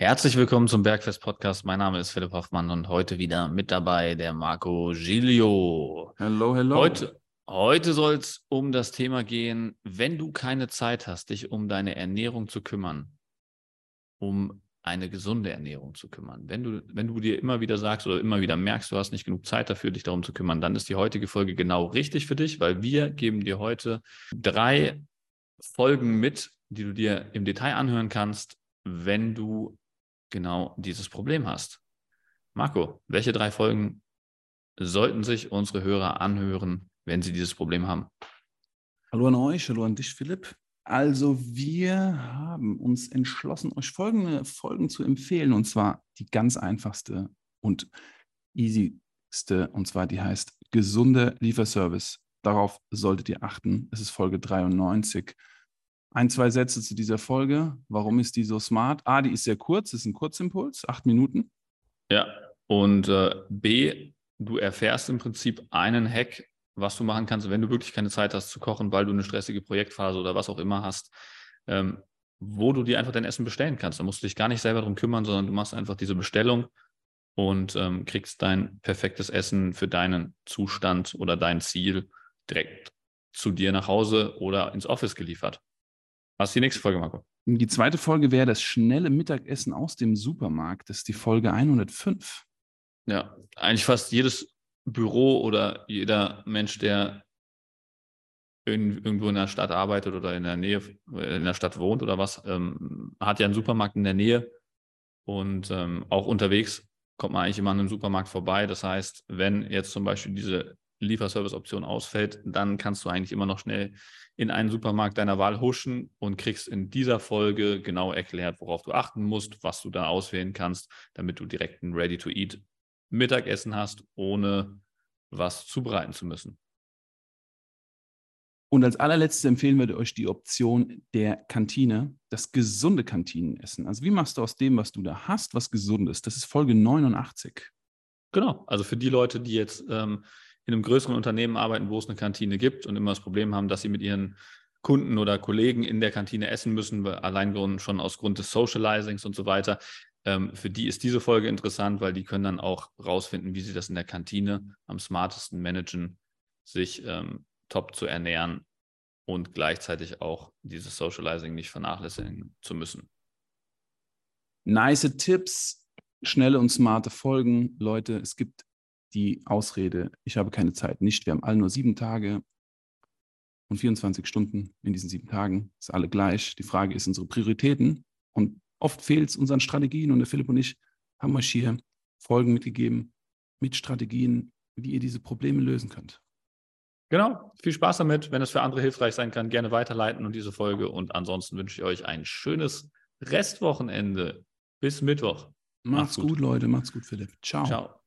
Herzlich willkommen zum Bergfest Podcast. Mein Name ist Philipp Hoffmann und heute wieder mit dabei der Marco Giglio. Hello, hello. Heute, heute soll es um das Thema gehen, wenn du keine Zeit hast, dich um deine Ernährung zu kümmern, um eine gesunde Ernährung zu kümmern. Wenn du, wenn du dir immer wieder sagst oder immer wieder merkst, du hast nicht genug Zeit dafür, dich darum zu kümmern, dann ist die heutige Folge genau richtig für dich, weil wir geben dir heute drei Folgen mit, die du dir im Detail anhören kannst, wenn du genau dieses Problem hast. Marco, welche drei Folgen sollten sich unsere Hörer anhören, wenn sie dieses Problem haben? Hallo an euch, hallo an dich, Philipp. Also wir haben uns entschlossen, euch folgende Folgen zu empfehlen, und zwar die ganz einfachste und easyste, und zwar die heißt gesunde Lieferservice. Darauf solltet ihr achten. Es ist Folge 93 ein, zwei Sätze zu dieser Folge. Warum ist die so smart? A, die ist sehr kurz, ist ein Kurzimpuls, acht Minuten. Ja, und äh, B, du erfährst im Prinzip einen Hack, was du machen kannst, wenn du wirklich keine Zeit hast zu kochen, weil du eine stressige Projektphase oder was auch immer hast, ähm, wo du dir einfach dein Essen bestellen kannst. Da musst du dich gar nicht selber darum kümmern, sondern du machst einfach diese Bestellung und ähm, kriegst dein perfektes Essen für deinen Zustand oder dein Ziel direkt zu dir nach Hause oder ins Office geliefert. Was ist die nächste Folge, Marco? Die zweite Folge wäre das schnelle Mittagessen aus dem Supermarkt. Das ist die Folge 105. Ja, eigentlich fast jedes Büro oder jeder Mensch, der irgendwo in der Stadt arbeitet oder in der Nähe, in der Stadt wohnt oder was, ähm, hat ja einen Supermarkt in der Nähe. Und ähm, auch unterwegs kommt man eigentlich immer an einem Supermarkt vorbei. Das heißt, wenn jetzt zum Beispiel diese Lieferservice-Option ausfällt, dann kannst du eigentlich immer noch schnell in einen Supermarkt deiner Wahl huschen und kriegst in dieser Folge genau erklärt, worauf du achten musst, was du da auswählen kannst, damit du direkt ein Ready-to-Eat Mittagessen hast, ohne was zubereiten zu müssen. Und als allerletztes empfehlen wir euch die Option der Kantine, das gesunde Kantinenessen. Also wie machst du aus dem, was du da hast, was gesund ist? Das ist Folge 89. Genau, also für die Leute, die jetzt ähm, in einem größeren Unternehmen arbeiten, wo es eine Kantine gibt und immer das Problem haben, dass sie mit ihren Kunden oder Kollegen in der Kantine essen müssen, allein schon aus Grund des Socializings und so weiter. Ähm, für die ist diese Folge interessant, weil die können dann auch rausfinden, wie sie das in der Kantine am smartesten managen, sich ähm, top zu ernähren und gleichzeitig auch dieses Socializing nicht vernachlässigen zu müssen. Nice Tipps, schnelle und smarte Folgen. Leute, es gibt die Ausrede, ich habe keine Zeit, nicht. Wir haben alle nur sieben Tage und 24 Stunden in diesen sieben Tagen. Ist alle gleich. Die Frage ist unsere Prioritäten. Und oft fehlt es unseren Strategien. Und der Philipp und ich haben euch hier Folgen mitgegeben mit Strategien, wie ihr diese Probleme lösen könnt. Genau, viel Spaß damit. Wenn es für andere hilfreich sein kann, gerne weiterleiten und diese Folge. Und ansonsten wünsche ich euch ein schönes Restwochenende. Bis Mittwoch. Macht's, Macht's gut. gut, Leute. Macht's gut, Philipp. Ciao. Ciao.